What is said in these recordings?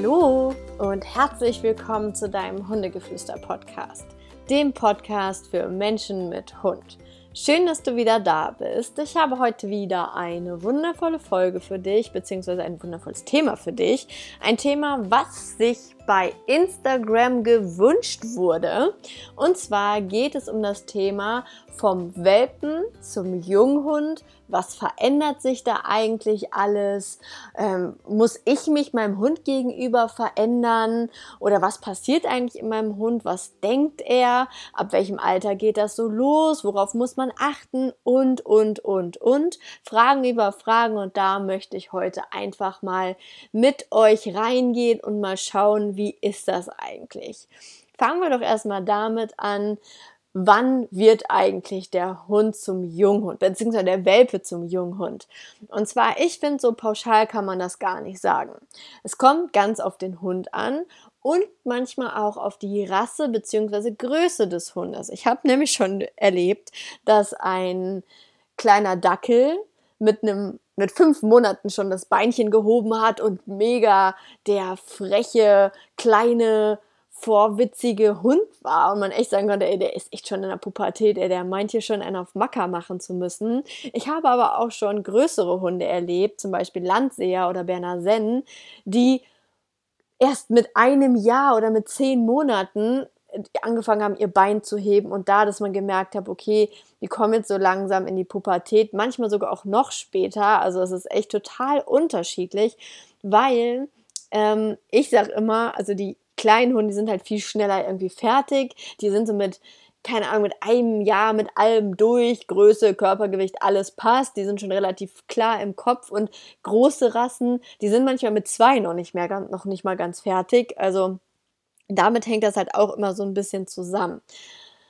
Hallo und herzlich willkommen zu deinem Hundegeflüster-Podcast, dem Podcast für Menschen mit Hund. Schön, dass du wieder da bist. Ich habe heute wieder eine wundervolle Folge für dich, beziehungsweise ein wundervolles Thema für dich. Ein Thema, was sich bei Instagram gewünscht wurde. Und zwar geht es um das Thema vom Welpen zum Junghund. Was verändert sich da eigentlich alles? Ähm, muss ich mich meinem Hund gegenüber verändern? Oder was passiert eigentlich in meinem Hund? Was denkt er? Ab welchem Alter geht das so los? Worauf muss man achten? Und, und, und, und. Fragen über Fragen. Und da möchte ich heute einfach mal mit euch reingehen und mal schauen, wie ist das eigentlich? Fangen wir doch erstmal damit an, wann wird eigentlich der Hund zum Junghund, beziehungsweise der Welpe zum Junghund. Und zwar, ich finde, so pauschal kann man das gar nicht sagen. Es kommt ganz auf den Hund an und manchmal auch auf die Rasse beziehungsweise Größe des Hundes. Ich habe nämlich schon erlebt, dass ein kleiner Dackel mit einem mit fünf Monaten schon das Beinchen gehoben hat und mega der freche, kleine, vorwitzige Hund war und man echt sagen konnte, ey, der ist echt schon in der Pubertät, ey, der meint hier schon einen auf Macker machen zu müssen. Ich habe aber auch schon größere Hunde erlebt, zum Beispiel Landseher oder Berner Sennen, die erst mit einem Jahr oder mit zehn Monaten angefangen haben, ihr Bein zu heben und da, dass man gemerkt hat, okay, die kommen jetzt so langsam in die Pubertät, manchmal sogar auch noch später. Also es ist echt total unterschiedlich, weil ähm, ich sag immer, also die kleinen Hunde, die sind halt viel schneller irgendwie fertig. Die sind so mit keine Ahnung, mit einem Jahr mit allem durch, Größe, Körpergewicht, alles passt. Die sind schon relativ klar im Kopf und große Rassen, die sind manchmal mit zwei noch nicht mehr, noch nicht mal ganz fertig. Also damit hängt das halt auch immer so ein bisschen zusammen.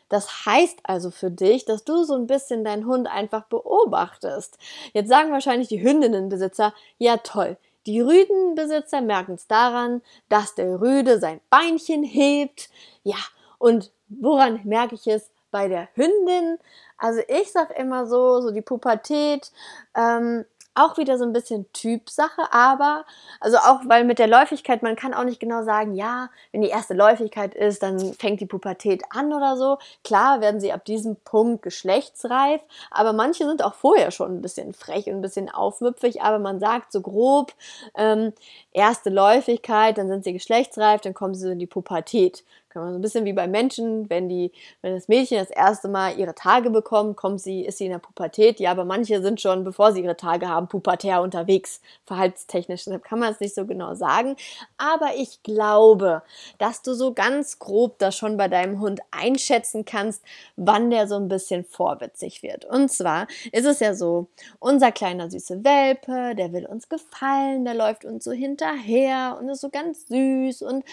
Das heißt also für dich, dass du so ein bisschen deinen Hund einfach beobachtest. Jetzt sagen wahrscheinlich die Hündinnenbesitzer, ja toll, die Rüdenbesitzer merken es daran, dass der Rüde sein Beinchen hebt. Ja, und woran merke ich es? Bei der Hündin. Also ich sag immer so, so die Pubertät, ähm, auch wieder so ein bisschen Typsache, aber, also auch, weil mit der Läufigkeit, man kann auch nicht genau sagen, ja, wenn die erste Läufigkeit ist, dann fängt die Pubertät an oder so. Klar werden sie ab diesem Punkt geschlechtsreif, aber manche sind auch vorher schon ein bisschen frech und ein bisschen aufmüpfig, aber man sagt so grob, ähm, erste Läufigkeit, dann sind sie geschlechtsreif, dann kommen sie in die Pubertät. Kann man so ein bisschen wie bei Menschen, wenn die, wenn das Mädchen das erste Mal ihre Tage bekommt, kommt sie, ist sie in der Pubertät. Ja, aber manche sind schon, bevor sie ihre Tage haben, pubertär unterwegs, verhaltenstechnisch. Deshalb kann man es nicht so genau sagen. Aber ich glaube, dass du so ganz grob das schon bei deinem Hund einschätzen kannst, wann der so ein bisschen vorwitzig wird. Und zwar ist es ja so, unser kleiner süße Welpe, der will uns gefallen, der läuft uns so hinterher und ist so ganz süß und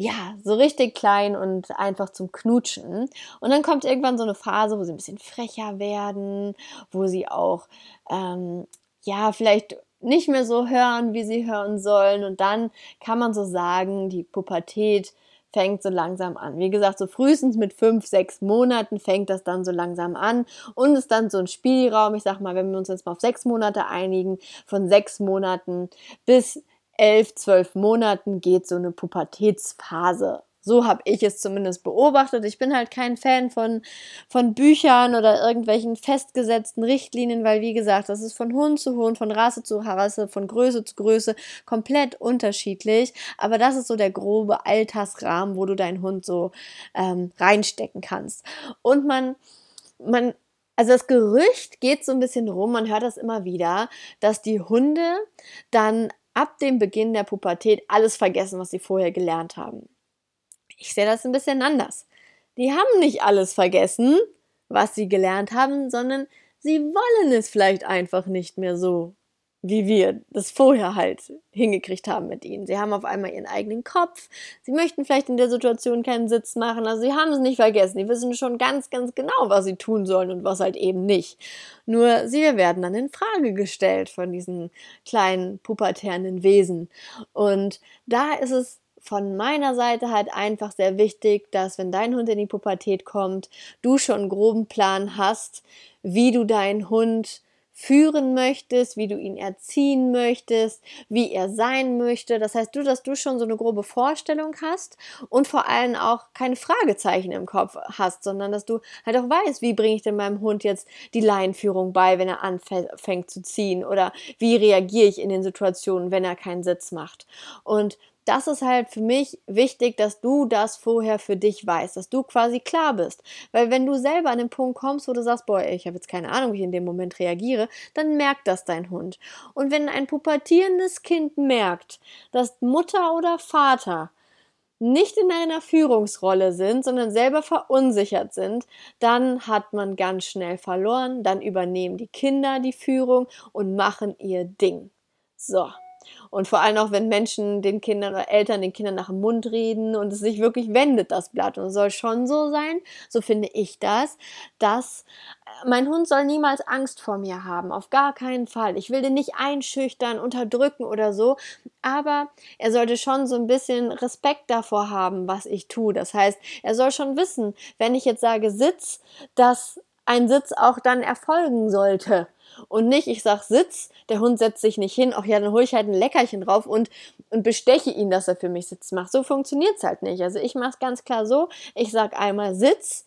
ja, so richtig klein und einfach zum Knutschen. Und dann kommt irgendwann so eine Phase, wo sie ein bisschen frecher werden, wo sie auch, ähm, ja, vielleicht nicht mehr so hören, wie sie hören sollen. Und dann kann man so sagen, die Pubertät fängt so langsam an. Wie gesagt, so frühestens mit fünf, sechs Monaten fängt das dann so langsam an und ist dann so ein Spielraum. Ich sag mal, wenn wir uns jetzt mal auf sechs Monate einigen, von sechs Monaten bis elf, zwölf Monaten geht so eine Pubertätsphase. So habe ich es zumindest beobachtet. Ich bin halt kein Fan von, von Büchern oder irgendwelchen festgesetzten Richtlinien, weil wie gesagt, das ist von Hund zu Hund, von Rasse zu Rasse, von Größe zu Größe komplett unterschiedlich. Aber das ist so der grobe Altersrahmen, wo du deinen Hund so ähm, reinstecken kannst. Und man, man also das Gerücht geht so ein bisschen rum, man hört das immer wieder, dass die Hunde dann ab dem Beginn der Pubertät alles vergessen, was sie vorher gelernt haben. Ich sehe das ein bisschen anders. Die haben nicht alles vergessen, was sie gelernt haben, sondern sie wollen es vielleicht einfach nicht mehr so wie wir das vorher halt hingekriegt haben mit ihnen. Sie haben auf einmal ihren eigenen Kopf. Sie möchten vielleicht in der Situation keinen Sitz machen. Also sie haben es nicht vergessen. Die wissen schon ganz, ganz genau, was sie tun sollen und was halt eben nicht. Nur sie werden dann in Frage gestellt von diesen kleinen pubertären Wesen. Und da ist es von meiner Seite halt einfach sehr wichtig, dass wenn dein Hund in die Pubertät kommt, du schon einen groben Plan hast, wie du deinen Hund führen möchtest, wie du ihn erziehen möchtest, wie er sein möchte. Das heißt, du, dass du schon so eine grobe Vorstellung hast und vor allem auch keine Fragezeichen im Kopf hast, sondern dass du halt auch weißt, wie bringe ich denn meinem Hund jetzt die Leinführung bei, wenn er anfängt zu ziehen oder wie reagiere ich in den Situationen, wenn er keinen Sitz macht. Und das ist halt für mich wichtig, dass du das vorher für dich weißt, dass du quasi klar bist. Weil wenn du selber an den Punkt kommst, wo du sagst, boah, ich habe jetzt keine Ahnung, wie ich in dem Moment reagiere, dann merkt das dein Hund. Und wenn ein pubertierendes Kind merkt, dass Mutter oder Vater nicht in einer Führungsrolle sind, sondern selber verunsichert sind, dann hat man ganz schnell verloren, dann übernehmen die Kinder die Führung und machen ihr Ding. So. Und vor allem auch, wenn Menschen den Kindern oder Eltern den Kindern nach dem Mund reden und es sich wirklich wendet, das Blatt. Und es soll schon so sein, so finde ich das, dass äh, mein Hund soll niemals Angst vor mir haben. Auf gar keinen Fall. Ich will den nicht einschüchtern, unterdrücken oder so. Aber er sollte schon so ein bisschen Respekt davor haben, was ich tue. Das heißt, er soll schon wissen, wenn ich jetzt sage Sitz, dass ein Sitz auch dann erfolgen sollte und nicht, ich sag Sitz, der Hund setzt sich nicht hin, ach ja, dann hole ich halt ein Leckerchen drauf und, und besteche ihn, dass er für mich Sitz macht. So funktioniert's halt nicht. Also ich mache es ganz klar so, ich sag einmal Sitz,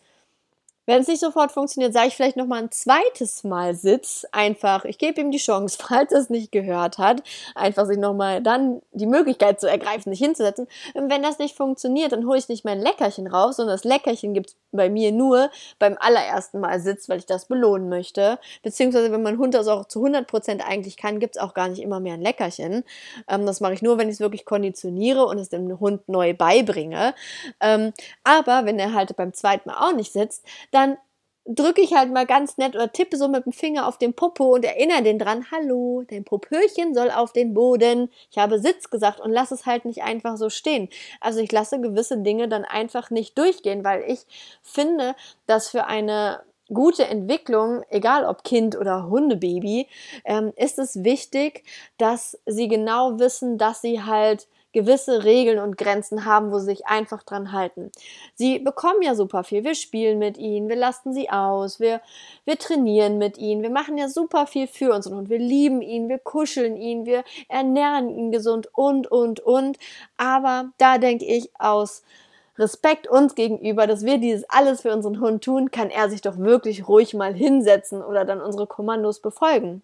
wenn es nicht sofort funktioniert, sage ich vielleicht noch mal ein zweites Mal Sitz. Einfach, ich gebe ihm die Chance, falls er es nicht gehört hat, einfach sich noch mal dann die Möglichkeit zu ergreifen, sich hinzusetzen. Und wenn das nicht funktioniert, dann hole ich nicht mein Leckerchen raus, sondern das Leckerchen gibt es bei mir nur beim allerersten Mal Sitz, weil ich das belohnen möchte. Beziehungsweise, wenn mein Hund das auch zu 100 Prozent eigentlich kann, gibt es auch gar nicht immer mehr ein Leckerchen. Ähm, das mache ich nur, wenn ich es wirklich konditioniere und es dem Hund neu beibringe. Ähm, aber wenn er halt beim zweiten Mal auch nicht sitzt, dann drücke ich halt mal ganz nett oder tippe so mit dem Finger auf den Popo und erinnere den dran, hallo, dein Popöchen soll auf den Boden. Ich habe Sitz gesagt und lasse es halt nicht einfach so stehen. Also ich lasse gewisse Dinge dann einfach nicht durchgehen, weil ich finde, dass für eine gute Entwicklung, egal ob Kind oder Hundebaby, ähm, ist es wichtig, dass sie genau wissen, dass sie halt gewisse Regeln und Grenzen haben, wo sie sich einfach dran halten. Sie bekommen ja super viel. Wir spielen mit ihnen, wir lasten sie aus, wir, wir trainieren mit ihnen, wir machen ja super viel für uns und wir lieben ihn, wir kuscheln ihn, wir ernähren ihn gesund und, und, und. Aber da denke ich aus Respekt uns gegenüber, dass wir dieses alles für unseren Hund tun, kann er sich doch wirklich ruhig mal hinsetzen oder dann unsere Kommandos befolgen.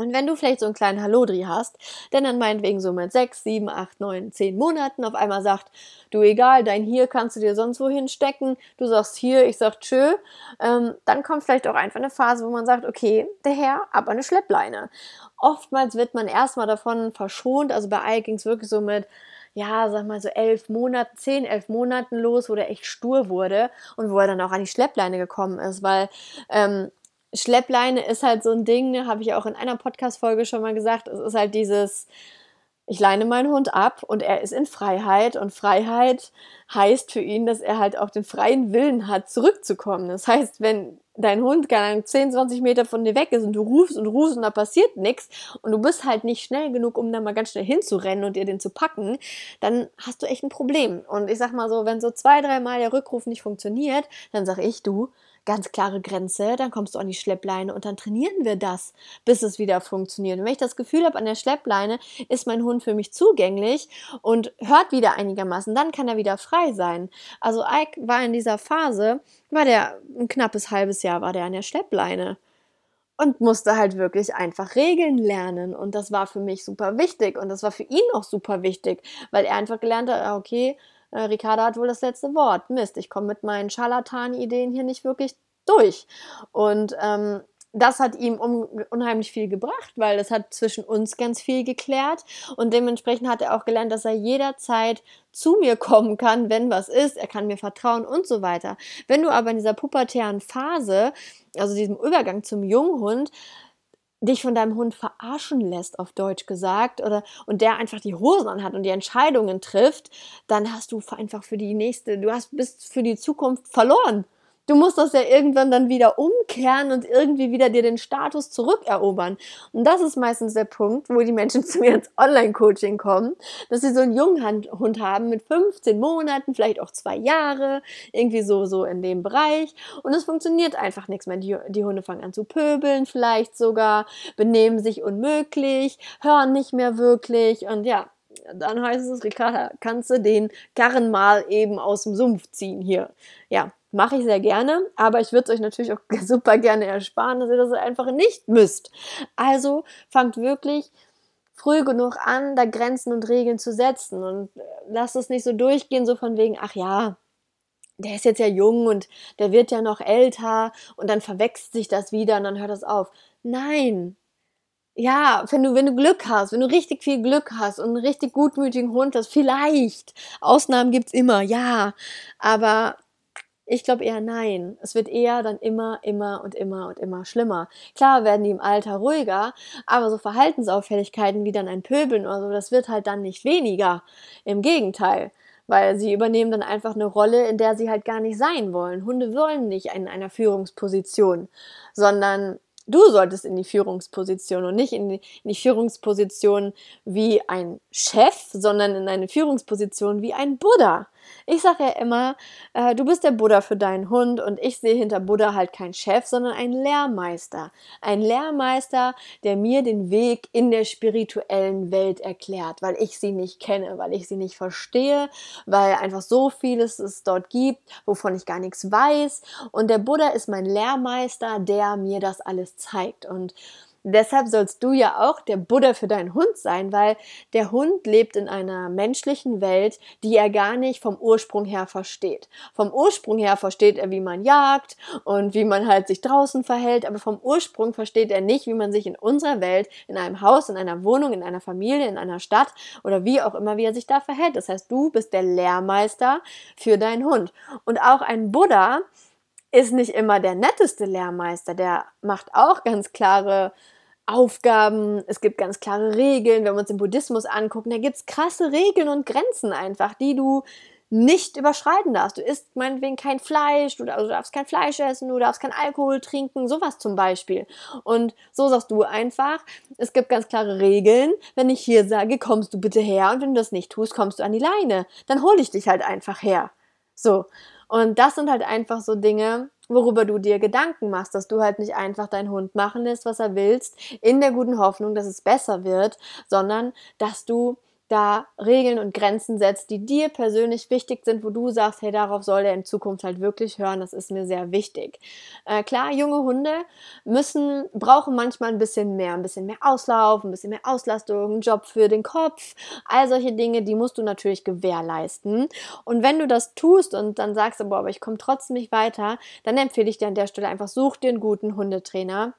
Und wenn du vielleicht so einen kleinen Hallodri hast, der dann meinetwegen so mit sechs, sieben, acht, neun, zehn Monaten auf einmal sagt, du egal, dein hier kannst du dir sonst wohin stecken, du sagst hier, ich sag tschö, ähm, dann kommt vielleicht auch einfach eine Phase, wo man sagt, okay, der Herr, aber eine Schleppleine. Oftmals wird man erstmal davon verschont, also bei Ei ging es wirklich so mit, ja, sag mal so elf Monaten, zehn, elf Monaten los, wo der echt stur wurde und wo er dann auch an die Schleppleine gekommen ist, weil ähm, Schleppleine ist halt so ein Ding, ne, habe ich auch in einer Podcast-Folge schon mal gesagt. Es ist halt dieses, ich leine meinen Hund ab und er ist in Freiheit und Freiheit heißt für ihn, dass er halt auch den freien Willen hat, zurückzukommen. Das heißt, wenn dein Hund gar 10, 20 Meter von dir weg ist und du rufst und rufst und da passiert nichts und du bist halt nicht schnell genug, um da mal ganz schnell hinzurennen und dir den zu packen, dann hast du echt ein Problem. Und ich sag mal so, wenn so zwei, dreimal der Rückruf nicht funktioniert, dann sag ich, du, ganz klare Grenze, dann kommst du an die Schleppleine und dann trainieren wir das, bis es wieder funktioniert. Und wenn ich das Gefühl habe, an der Schleppleine ist mein Hund für mich zugänglich und hört wieder einigermaßen, dann kann er wieder frei sein. Also Ike war in dieser Phase, war der ein knappes halbes Jahr war der an der Schleppleine und musste halt wirklich einfach Regeln lernen. Und das war für mich super wichtig und das war für ihn auch super wichtig, weil er einfach gelernt hat, ah, okay, äh, Ricarda hat wohl das letzte Wort. Mist, ich komme mit meinen Scharlatan-Ideen hier nicht wirklich durch. Und ähm, das hat ihm unheimlich viel gebracht, weil das hat zwischen uns ganz viel geklärt und dementsprechend hat er auch gelernt, dass er jederzeit zu mir kommen kann, wenn was ist, er kann mir vertrauen und so weiter. Wenn du aber in dieser pubertären Phase, also diesem Übergang zum Junghund, dich von deinem Hund verarschen lässt, auf Deutsch gesagt, oder und der einfach die Hosen anhat und die Entscheidungen trifft, dann hast du einfach für die nächste, du hast bist für die Zukunft verloren. Du musst das ja irgendwann dann wieder umkehren und irgendwie wieder dir den Status zurückerobern. Und das ist meistens der Punkt, wo die Menschen zu mir ins Online-Coaching kommen, dass sie so einen jungen Hund haben mit 15 Monaten, vielleicht auch zwei Jahre, irgendwie so, so in dem Bereich. Und es funktioniert einfach nichts mehr. Die, die Hunde fangen an zu pöbeln, vielleicht sogar, benehmen sich unmöglich, hören nicht mehr wirklich und ja, dann heißt es, Ricarda, kannst du den Karren mal eben aus dem Sumpf ziehen hier. Ja, mache ich sehr gerne, aber ich würde es euch natürlich auch super gerne ersparen, dass ihr das einfach nicht müsst. Also fangt wirklich früh genug an, da Grenzen und Regeln zu setzen und äh, lasst es nicht so durchgehen, so von wegen, ach ja, der ist jetzt ja jung und der wird ja noch älter und dann verwechselt sich das wieder und dann hört das auf. Nein, ja, wenn du, wenn du Glück hast, wenn du richtig viel Glück hast und einen richtig gutmütigen Hund hast, vielleicht. Ausnahmen gibt's immer, ja. Aber ich glaube eher nein. Es wird eher dann immer, immer und immer und immer schlimmer. Klar werden die im Alter ruhiger, aber so Verhaltensauffälligkeiten wie dann ein Pöbeln oder so, das wird halt dann nicht weniger. Im Gegenteil. Weil sie übernehmen dann einfach eine Rolle, in der sie halt gar nicht sein wollen. Hunde wollen nicht in einer Führungsposition, sondern Du solltest in die Führungsposition und nicht in die, in die Führungsposition wie ein Chef, sondern in eine Führungsposition wie ein Buddha. Ich sage ja immer, äh, du bist der Buddha für deinen Hund und ich sehe hinter Buddha halt keinen Chef, sondern einen Lehrmeister. Ein Lehrmeister, der mir den Weg in der spirituellen Welt erklärt, weil ich sie nicht kenne, weil ich sie nicht verstehe, weil einfach so vieles es dort gibt, wovon ich gar nichts weiß. Und der Buddha ist mein Lehrmeister, der mir das alles zeigt. Und Deshalb sollst du ja auch der Buddha für deinen Hund sein, weil der Hund lebt in einer menschlichen Welt, die er gar nicht vom Ursprung her versteht. Vom Ursprung her versteht er, wie man jagt und wie man halt sich draußen verhält, aber vom Ursprung versteht er nicht, wie man sich in unserer Welt, in einem Haus, in einer Wohnung, in einer Familie, in einer Stadt oder wie auch immer, wie er sich da verhält. Das heißt, du bist der Lehrmeister für deinen Hund. Und auch ein Buddha, ist nicht immer der netteste Lehrmeister. Der macht auch ganz klare Aufgaben, es gibt ganz klare Regeln. Wenn wir uns den Buddhismus angucken, da gibt es krasse Regeln und Grenzen einfach, die du nicht überschreiten darfst. Du isst meinetwegen kein Fleisch, du, darfst kein Fleisch essen, du darfst kein Alkohol trinken, sowas zum Beispiel. Und so sagst du einfach, es gibt ganz klare Regeln. Wenn ich hier sage, kommst du bitte her und wenn du das nicht tust, kommst du an die Leine. Dann hole ich dich halt einfach her. So. Und das sind halt einfach so Dinge, worüber du dir Gedanken machst, dass du halt nicht einfach deinen Hund machen lässt, was er willst, in der guten Hoffnung, dass es besser wird, sondern dass du da Regeln und Grenzen setzt, die dir persönlich wichtig sind, wo du sagst, hey, darauf soll er in Zukunft halt wirklich hören, das ist mir sehr wichtig. Äh, klar, junge Hunde müssen, brauchen manchmal ein bisschen mehr, ein bisschen mehr Auslauf, ein bisschen mehr Auslastung, einen Job für den Kopf, all solche Dinge, die musst du natürlich gewährleisten. Und wenn du das tust und dann sagst, boah, aber ich komme trotzdem nicht weiter, dann empfehle ich dir an der Stelle einfach, such dir einen guten Hundetrainer,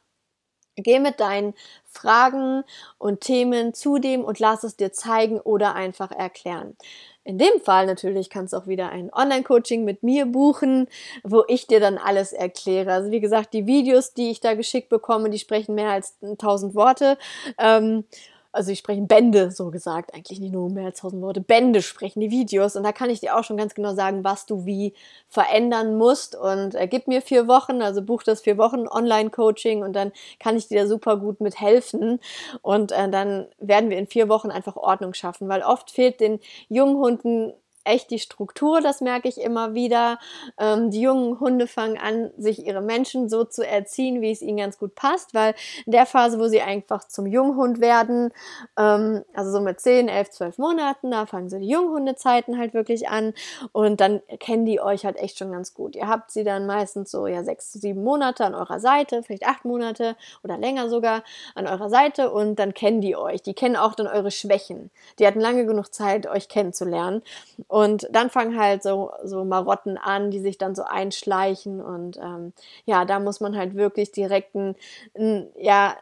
Geh mit deinen Fragen und Themen zu dem und lass es dir zeigen oder einfach erklären. In dem Fall natürlich kannst du auch wieder ein Online-Coaching mit mir buchen, wo ich dir dann alles erkläre. Also wie gesagt, die Videos, die ich da geschickt bekomme, die sprechen mehr als 1000 Worte. Ähm, also ich spreche Bände, so gesagt, eigentlich nicht nur mehr als tausend Worte, Bände sprechen die Videos. Und da kann ich dir auch schon ganz genau sagen, was du wie verändern musst. Und äh, gib mir vier Wochen, also buch das vier Wochen Online-Coaching und dann kann ich dir da super gut mit helfen. Und äh, dann werden wir in vier Wochen einfach Ordnung schaffen, weil oft fehlt den jungen Hunden echt die Struktur, das merke ich immer wieder. Ähm, die jungen Hunde fangen an, sich ihre Menschen so zu erziehen, wie es ihnen ganz gut passt, weil in der Phase, wo sie einfach zum Junghund werden, ähm, also so mit 10, 11, 12 Monaten, da fangen so die Junghundezeiten halt wirklich an und dann kennen die euch halt echt schon ganz gut. Ihr habt sie dann meistens so ja sechs, sieben Monate an eurer Seite, vielleicht acht Monate oder länger sogar an eurer Seite und dann kennen die euch. Die kennen auch dann eure Schwächen. Die hatten lange genug Zeit, euch kennenzulernen. Und dann fangen halt so, so Marotten an, die sich dann so einschleichen. Und ähm, ja, da muss man halt wirklich direkt ein, ein, ja,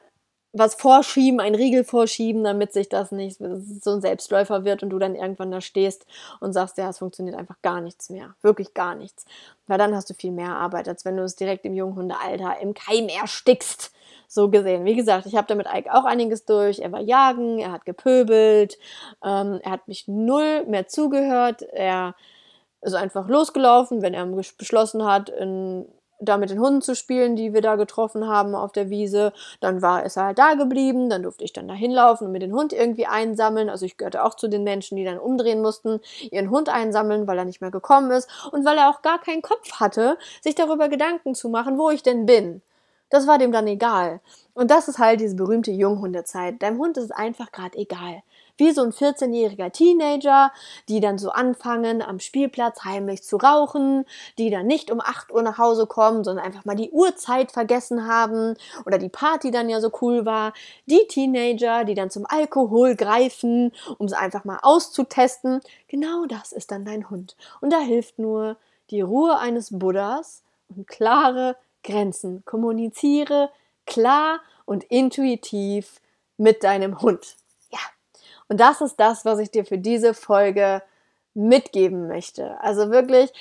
was vorschieben, ein Riegel vorschieben, damit sich das nicht so ein Selbstläufer wird und du dann irgendwann da stehst und sagst, ja, es funktioniert einfach gar nichts mehr. Wirklich gar nichts. Weil dann hast du viel mehr Arbeit, als wenn du es direkt im Junghundealter im Keim erstickst so gesehen. Wie gesagt, ich habe damit Ike auch einiges durch. Er war jagen, er hat gepöbelt, ähm, er hat mich null mehr zugehört. Er ist einfach losgelaufen, wenn er beschlossen hat, in da mit den Hunden zu spielen, die wir da getroffen haben auf der Wiese. Dann war es halt da geblieben, dann durfte ich dann da hinlaufen und mit den Hund irgendwie einsammeln. Also ich gehörte auch zu den Menschen, die dann umdrehen mussten, ihren Hund einsammeln, weil er nicht mehr gekommen ist und weil er auch gar keinen Kopf hatte, sich darüber Gedanken zu machen, wo ich denn bin. Das war dem dann egal. Und das ist halt diese berühmte Junghundezeit. Deinem Hund ist es einfach gerade egal wie so ein 14-jähriger Teenager, die dann so anfangen, am Spielplatz heimlich zu rauchen, die dann nicht um 8 Uhr nach Hause kommen, sondern einfach mal die Uhrzeit vergessen haben oder die Party dann ja so cool war. Die Teenager, die dann zum Alkohol greifen, um es einfach mal auszutesten. Genau das ist dann dein Hund. Und da hilft nur die Ruhe eines Buddhas und klare Grenzen. Kommuniziere klar und intuitiv mit deinem Hund. Und das ist das, was ich dir für diese Folge mitgeben möchte. Also wirklich,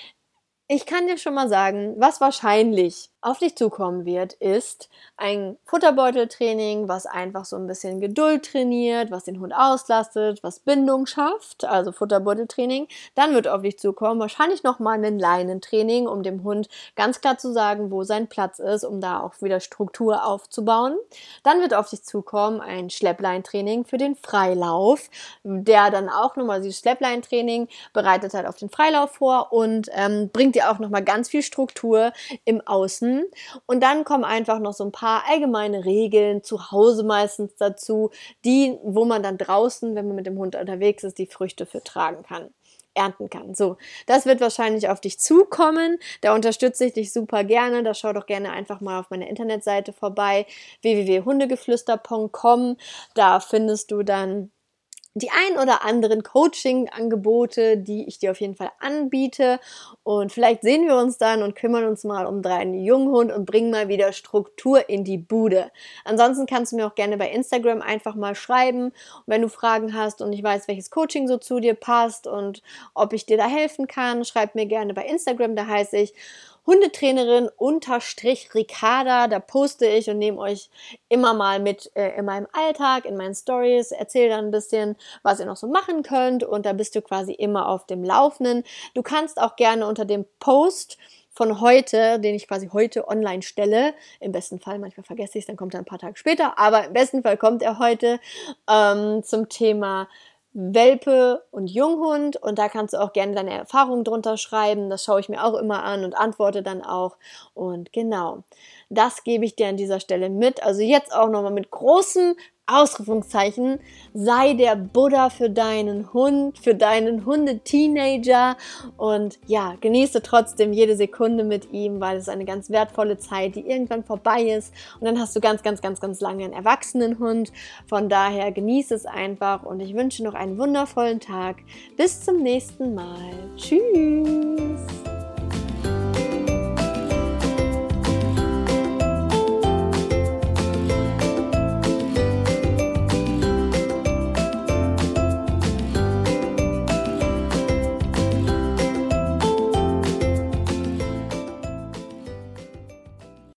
ich kann dir schon mal sagen, was wahrscheinlich auf dich zukommen wird, ist ein Futterbeuteltraining, was einfach so ein bisschen Geduld trainiert, was den Hund auslastet, was Bindung schafft, also Futterbeuteltraining. Dann wird auf dich zukommen wahrscheinlich nochmal ein Leinentraining, um dem Hund ganz klar zu sagen, wo sein Platz ist, um da auch wieder Struktur aufzubauen. Dann wird auf dich zukommen ein Schleppleintraining für den Freilauf, der dann auch nochmal, dieses Schleppleintraining bereitet halt auf den Freilauf vor und ähm, bringt dir auch nochmal ganz viel Struktur im Außen und dann kommen einfach noch so ein paar allgemeine Regeln zu Hause meistens dazu, die, wo man dann draußen, wenn man mit dem Hund unterwegs ist, die Früchte für tragen kann ernten kann. So, das wird wahrscheinlich auf dich zukommen. Da unterstütze ich dich super gerne. Da schau doch gerne einfach mal auf meiner Internetseite vorbei www.hundegeflüster.com. Da findest du dann die ein oder anderen Coaching-Angebote, die ich dir auf jeden Fall anbiete. Und vielleicht sehen wir uns dann und kümmern uns mal um deinen Junghund und bringen mal wieder Struktur in die Bude. Ansonsten kannst du mir auch gerne bei Instagram einfach mal schreiben, wenn du Fragen hast und ich weiß, welches Coaching so zu dir passt und ob ich dir da helfen kann. Schreib mir gerne bei Instagram, da heiße ich Hundetrainerin unterstrich Ricarda. Da poste ich und nehme euch immer mal mit äh, in meinem Alltag, in meinen Stories, erzähle dann ein bisschen, was ihr noch so machen könnt und da bist du quasi immer auf dem Laufenden. Du kannst auch gerne unter dem Post von heute, den ich quasi heute online stelle. Im besten Fall, manchmal vergesse ich es, dann kommt er ein paar Tage später, aber im besten Fall kommt er heute ähm, zum Thema Welpe und Junghund und da kannst du auch gerne deine Erfahrungen drunter schreiben. Das schaue ich mir auch immer an und antworte dann auch. Und genau, das gebe ich dir an dieser Stelle mit. Also jetzt auch nochmal mit großem Ausrufungszeichen, sei der Buddha für deinen Hund, für deinen Hunde-Teenager und ja, genieße trotzdem jede Sekunde mit ihm, weil es eine ganz wertvolle Zeit, die irgendwann vorbei ist und dann hast du ganz, ganz, ganz, ganz lange einen erwachsenen Hund. Von daher genieße es einfach und ich wünsche noch einen wundervollen Tag. Bis zum nächsten Mal. Tschüss.